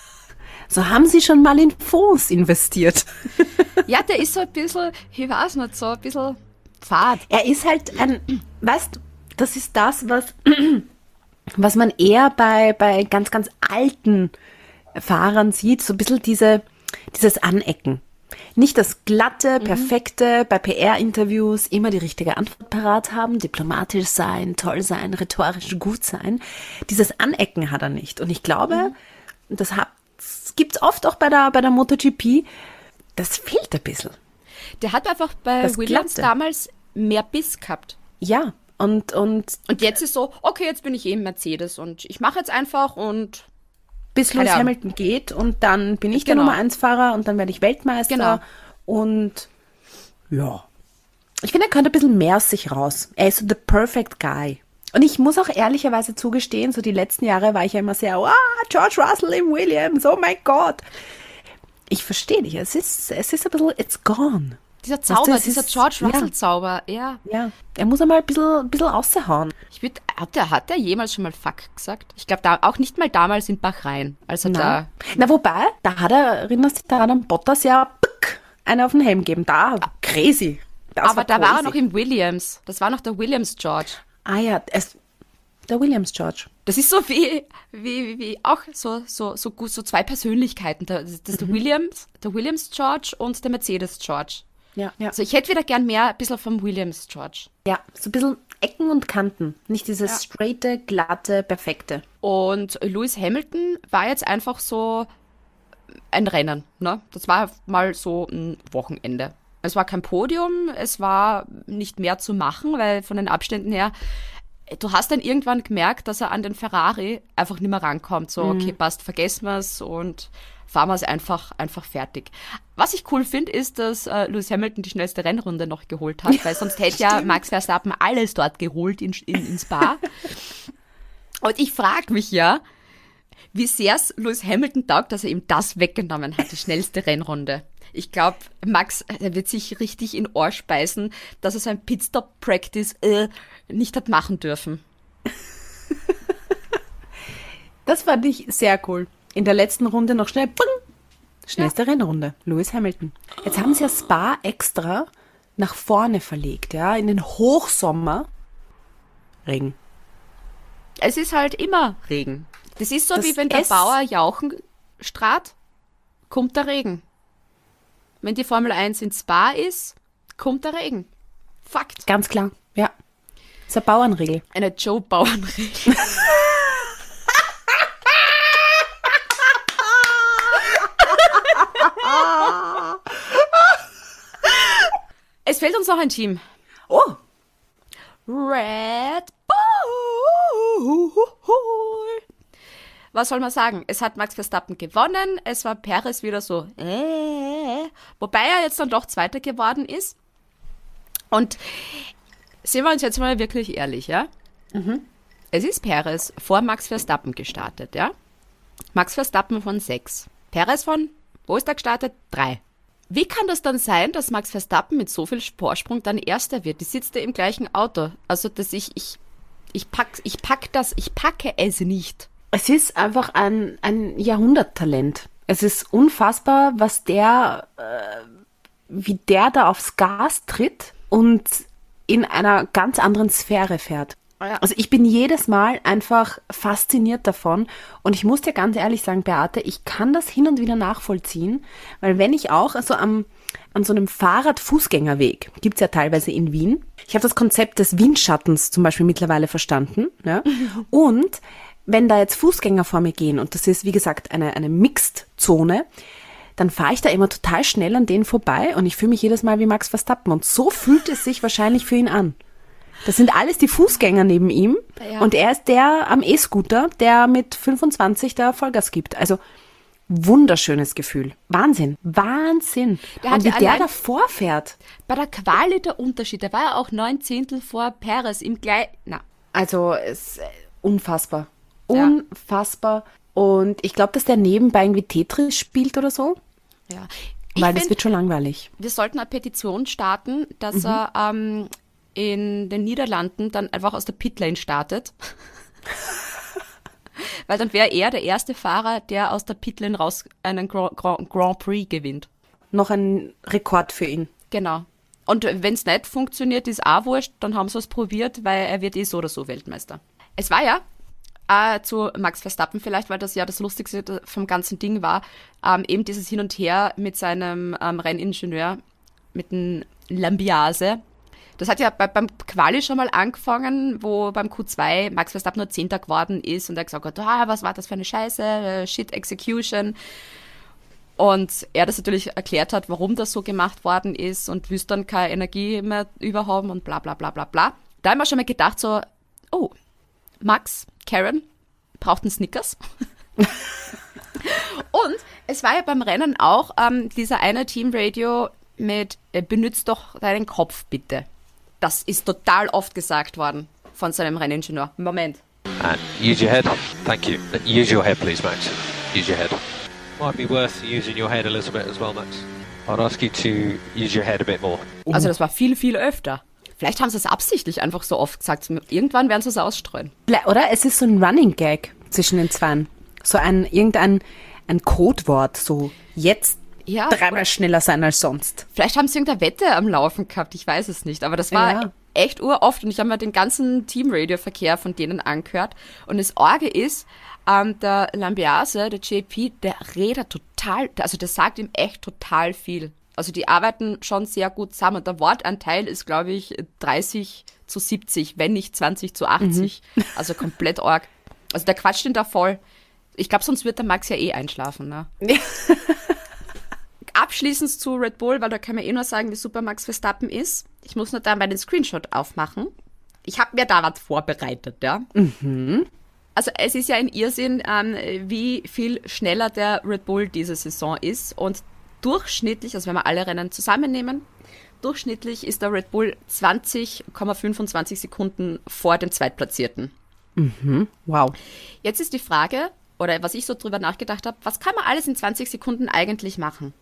So haben sie schon mal in Fonds investiert. [LAUGHS] ja, der ist so ein bisschen, ich weiß nicht, so ein bisschen fad. Er ist halt ein, weißt, das ist das, was was man eher bei, bei ganz, ganz alten Fahrern sieht, so ein bisschen diese, dieses Anecken. Nicht das glatte, perfekte, bei PR-Interviews immer die richtige Antwort parat haben, diplomatisch sein, toll sein, rhetorisch gut sein. Dieses Anecken hat er nicht. Und ich glaube, das, hat, das gibt's oft auch bei der, bei der MotoGP, das fehlt ein bisschen. Der hat einfach bei Das Williams Glatte. damals mehr Biss gehabt. Ja, und, und Und jetzt ist so, okay, jetzt bin ich eben Mercedes und ich mache jetzt einfach und bis Lewis. Hamilton geht und dann bin ich der Genau. Nummer 1 Fahrer und dann werde ich Weltmeister Genau. und ja. Ich finde, er könnte ein bisschen mehr aus sich raus. Er ist so the perfect guy. Und ich muss auch ehrlicherweise zugestehen, so die letzten Jahre war ich ja immer sehr, ah, George Russell im Williams, oh mein Gott. Ich verstehe dich, es ist, es ist ein bisschen, it's gone. Dieser Weißt du, Zauber, es dieser ist- George. Russell-Zauber, ja. Ja, er muss einmal ein bisschen, ein bisschen raushauen. Ich würd, hat der jemals schon mal Fuck gesagt? Ich glaube, da, auch nicht mal damals in Bahrain, als er Na. da Na, wobei, da hat er, erinnerst du dich daran, Bottas ja pick, eine auf den Helm geben. Da, crazy. Das Aber da war er crazy. noch im Williams. Das war noch der Williams George. Ah ja, es, der Williams George. Das ist so wie, wie, wie auch so, so, so gut, so zwei Persönlichkeiten. Da- Das ist der Williams, der Williams George und der Mercedes George. Ja, ja. Also ich hätte wieder gern mehr, ein bisschen vom Williams George. ja, so ein bisschen Ecken und Kanten. Nicht dieses straighte, glatte, perfekte. Und Lewis Hamilton war jetzt einfach so ein Rennen. Ne? Das war mal so ein Wochenende. Es war kein Podium, es war nicht mehr zu machen, weil von den Abständen her, du hast dann irgendwann gemerkt, dass er an den Ferrari einfach nicht mehr rankommt. So, okay, passt, vergessen wir es und fahren wir es einfach, einfach fertig. Was ich cool finde, ist, dass äh, Lewis Hamilton die schnellste Rennrunde noch geholt hat, weil sonst hätte ja Max Verstappen alles dort geholt in, in, ins Spa. [LAUGHS] Und ich frage mich ja, wie sehr es Lewis Hamilton taugt, dass er ihm das weggenommen hat, die schnellste Rennrunde. Ich glaube, Max wird sich richtig in Ohr speisen, dass er sein Pitstop-Practice äh, nicht hat machen dürfen. Das fand ich sehr cool. In der letzten Runde noch schnell, bing, schnellste Rennrunde, Lewis Hamilton. Jetzt haben sie ja Spa extra nach vorne verlegt, ja, in den Hochsommer. Regen. Es ist halt immer Regen. Das ist so, Das wie wenn der Bauer jauchen strahlt, kommt der Regen. Wenn die Formel 1 in Spa ist, kommt der Regen. Fakt. Ganz klar, ja. Das ist eine Bauernregel. Eine Joe Bauernregel. [LAUGHS] es fehlt uns noch ein Team. Oh, Red Bull. Was soll man sagen? Es hat Max Verstappen gewonnen. Es war Perez wieder so, äh, wobei er jetzt dann doch Zweiter geworden ist. Und sehen wir uns jetzt mal wirklich ehrlich, ja? Es ist Perez vor Max Verstappen gestartet, ja? Max Verstappen von sechs. Perez von, wo ist er gestartet? Drei. Wie kann das dann sein, dass Max Verstappen mit so viel Vorsprung dann Erster wird? Die sitzt ja im gleichen Auto. Also, dass ich, ich, ich pack, ich pack das, ich packe es nicht. es ist einfach ein, ein Jahrhunderttalent. Es ist unfassbar, was der, äh, wie der da aufs Gas tritt und in einer ganz anderen Sphäre fährt. Ja. Also ich bin jedes Mal einfach fasziniert davon und ich muss dir ganz ehrlich sagen, Beate, ich kann das hin und wieder nachvollziehen, weil wenn ich auch also am, an so einem Fahrrad-Fußgängerweg, gibt's ja teilweise in Wien, ich habe das Konzept des Windschattens zum Beispiel mittlerweile verstanden, ja, [LAUGHS] und wenn da jetzt Fußgänger vor mir gehen und das ist wie gesagt eine, eine Mixed-Zone, dann fahre ich da immer total schnell an denen vorbei und ich fühle mich jedes Mal wie Max Verstappen und so fühlt es sich wahrscheinlich für ihn an. Das sind alles die Fußgänger neben ihm Ja. und er ist der am E-Scooter, der mit 25 da Vollgas gibt. Also wunderschönes Gefühl. Wahnsinn, Wahnsinn. Der und wie der da vorfährt. Bei der Quali der Unterschied, da war er auch neun Zehntel vor Perez im gleich, na, Also es ist äh, unfassbar. Ja. Und ich glaube, dass der nebenbei irgendwie Tetris spielt oder so, ja. Ich weil das find- wird schon langweilig. wir sollten eine Petition starten, dass Mhm. er ähm, in den Niederlanden dann einfach aus der Pitlane startet. [LAUGHS] Weil dann wäre er der erste Fahrer, der aus der Pitlane raus einen Grand, Grand, Grand Prix gewinnt. Noch ein Rekord für ihn. Genau. Und wenn es nicht funktioniert, ist auch wurscht, dann haben sie es probiert, weil er wird eh so oder so Weltmeister. Es war ja äh, zu Max Verstappen vielleicht, weil das ja das Lustigste vom ganzen Ding war, ähm, eben dieses Hin und Her mit seinem ähm, Renningenieur, mit dem Lambiase. Das hat ja bei, beim Quali schon mal angefangen, wo beim Q2 Max Verstappen nur Zehnter geworden ist und er gesagt hat, ah, was war das für eine Scheiße, äh, Shit Execution. Und er das natürlich erklärt hat, warum das so gemacht worden ist und wüsste dann keine Energie mehr überhaben und bla bla bla bla bla. Da haben wir schon mal gedacht so, oh, Max, Karen, braucht einen Snickers. [LAUGHS] und es war ja beim Rennen auch ähm, dieser eine Teamradio mit äh, benützt doch deinen Kopf bitte. Das ist total oft gesagt worden von seinem Renningenieur. Moment. And use your head. Thank you. Use your head, please, Max. Use your head. Might be worth using your head a little bit as well, Max. I'd ask you to use your head a bit more. Also das war viel, viel öfter. Vielleicht haben sie es absichtlich einfach so oft gesagt. Irgendwann werden sie es ausstreuen. Oder es ist so ein Running Gag zwischen den Zweien. So ein, irgendein ein Codewort, so jetzt Ja, dreimal schneller sein als sonst. Vielleicht haben sie irgendeine Wette am Laufen gehabt, ich weiß es nicht. Aber das war Ja. echt uroft und ich habe mir den ganzen Teamradio-Verkehr von denen angehört. Und das Orge ist, ähm, der Lambiase, der JP, der redet total, also der sagt ihm echt total viel. Also die arbeiten schon sehr gut zusammen. Und der Wortanteil ist, glaube ich, 30 zu 70, wenn nicht 20 zu 80. Also komplett arg. Also der quatscht ihn da voll. Ich glaube, sonst wird der Max ja eh einschlafen. Ne? [LAUGHS] Abschließend zu Red Bull, weil da kann man eh nur sagen, wie super Max Verstappen ist. Ich muss nur da mal den Screenshot aufmachen. Ich habe mir da was vorbereitet, ja. Also es ist ja ein Irrsinn, ähm, wie viel schneller der Red Bull diese Saison ist. Und durchschnittlich, also wenn wir alle Rennen zusammennehmen, durchschnittlich ist der Red Bull 20,25 Sekunden vor dem Zweitplatzierten. Wow. Jetzt ist die Frage, oder was ich so drüber nachgedacht habe, was kann man alles in 20 Sekunden eigentlich machen?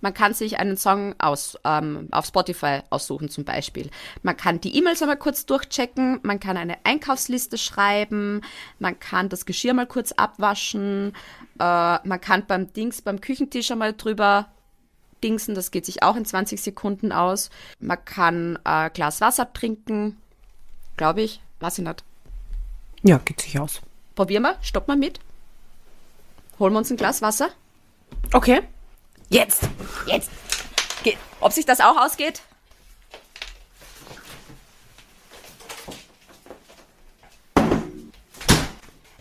Man kann sich einen Song aus, ähm, auf Spotify aussuchen zum Beispiel. Man kann die E-Mails einmal kurz durchchecken, man kann eine Einkaufsliste schreiben, man kann das Geschirr mal kurz abwaschen, äh, man kann beim Dings, beim Küchentisch einmal drüber dingsen, das geht sich auch in 20 Sekunden aus. Man kann ein Glas Wasser trinken, glaube ich, weiß ich nicht. Ja, geht sich aus. Probieren wir, stoppen wir mit. Holen wir uns ein Glas Wasser. Okay. Jetzt. Jetzt. Geht. Ob sich das auch ausgeht?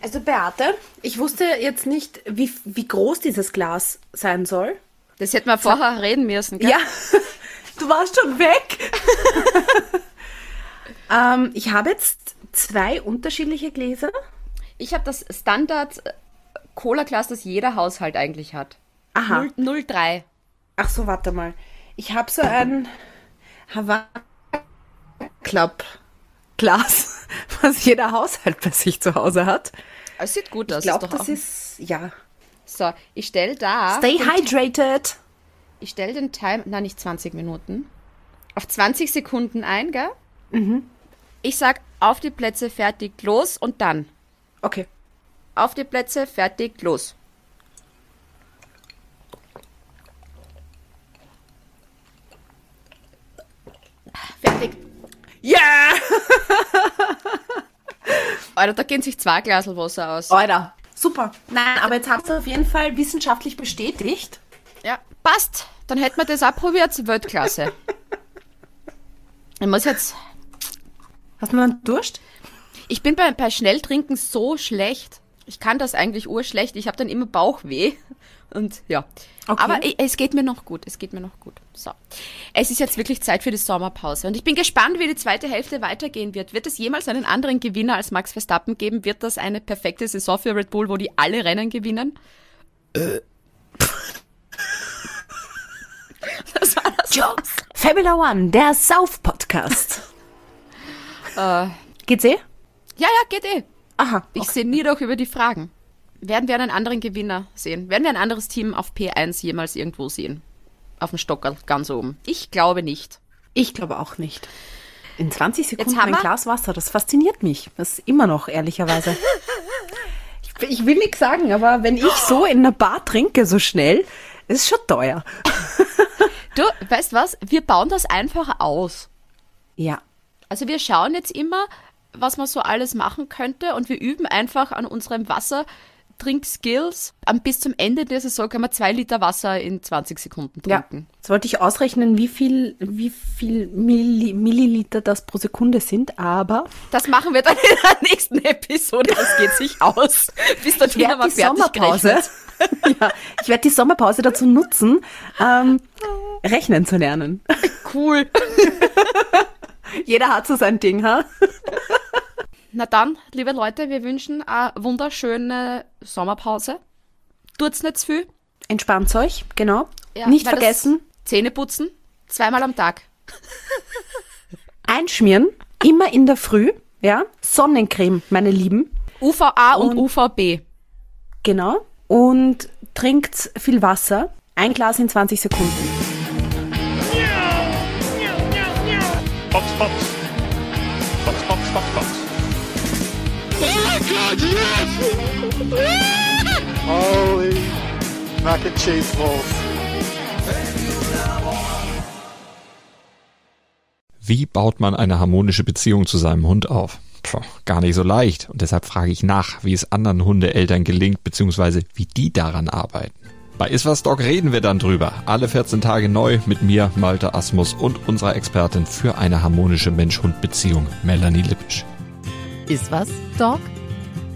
Also Beate, ich wusste jetzt nicht, wie, wie groß dieses Glas sein soll. Das hätten wir vorher reden müssen. Gell? Ja, du warst schon weg. [LAUGHS] ähm, ich habe jetzt zwei unterschiedliche Gläser. Ich habe das Standard äh, Cola-Glas, das jeder Haushalt eigentlich hat. Aha. 0, 03. Ach so, warte mal. Ich habe so ein Havana Club Glas, [LAUGHS] was jeder Haushalt bei sich zu Hause hat. Es sieht gut aus. Ich glaube, das ist, ja. So, ich stelle da. Stay hydrated. ich stelle den Time, na nicht 20 Minuten, auf 20 Sekunden ein, gell? Mhm. Ich sag auf die Plätze, fertig, los und dann. Okay. Auf die Plätze, fertig, los. Fertig. Ja! [LAUGHS] Alter, da gehen sich zwei Glasel Wasser aus. Alter, super. Nein, aber jetzt hast du auf jeden Fall wissenschaftlich bestätigt. Ja, passt. Dann hätten wir das auch probiert, Weltklasse. Ich muss jetzt. Hast du noch einen Durst? Ich bin bei, bei Schnelltrinken so schlecht. Ich kann das eigentlich urschlecht. Ich habe dann immer Bauchweh. Und ja. Okay. Aber es geht mir noch gut. Es geht mir noch gut. So. Es ist jetzt wirklich Zeit für die Sommerpause. Und ich bin gespannt, wie die zweite Hälfte weitergehen wird. Wird es jemals einen anderen Gewinner als Max Verstappen geben? Wird das eine perfekte Saison für Red Bull, wo die alle Rennen gewinnen? Das war das. Jokes. Fabula One, der Sauf-Podcast. Äh, Geht's eh? ja, ja, geht eh. Aha. Ich sehe nie doch über die Fragen. Werden wir einen anderen Gewinner sehen? Werden wir ein anderes Team auf P1 jemals irgendwo sehen? Auf dem Stockerl ganz oben? Ich glaube nicht. Ich glaube auch nicht. In 20 Sekunden ein Glas Wasser, das fasziniert mich. Das ist immer noch, ehrlicherweise. ich, ich will nichts sagen, aber wenn ich so in einer Bar trinke, so schnell, ist schon teuer. [LAUGHS] Du, weißt was? Wir bauen das einfach aus. Ja. Also wir schauen jetzt immer, was man so alles machen könnte und wir üben einfach an unserem Wasser. Trinkskills. Bis zum Ende der Saison können wir zwei Liter Wasser in 20 Sekunden trinken. Ja, jetzt wollte ich ausrechnen, wie viel, wie viel Milli Milliliter das pro Sekunde sind, aber Das machen wir dann [LAUGHS] in der nächsten Episode. Das geht sich aus. Bis wir werde die fertig Sommerpause, [LAUGHS] ja, ich werde die Sommerpause dazu nutzen, ähm, rechnen zu lernen. Cool. [LAUGHS] Jeder hat so sein Ding, ha? Na dann, liebe Leute, wir wünschen eine wunderschöne Sommerpause. Tut's nicht zu viel. Entspannt euch, genau. Ja, Nicht vergessen, Zähne putzen. Zweimal am Tag. [LAUGHS] einschmieren, immer in der Früh, ja. Sonnencreme, meine Lieben, UVA und, Und- UVB. genau. Und trinkt viel Wasser, ein Glas in 20 Sekunden. Pops. Pops, Holy mac and cheese balls. Wie baut man eine harmonische Beziehung zu seinem Hund auf? Puh, gar nicht so leicht. Und deshalb frage ich nach, wie es anderen Hundeeltern gelingt, beziehungsweise wie die daran arbeiten. Bei Iswas Dog reden wir dann drüber. Alle 14 Tage neu mit mir, Malte Asmus und unserer Expertin für eine harmonische Mensch-Hund-Beziehung, Melanie Lippisch. Ist was, Dog?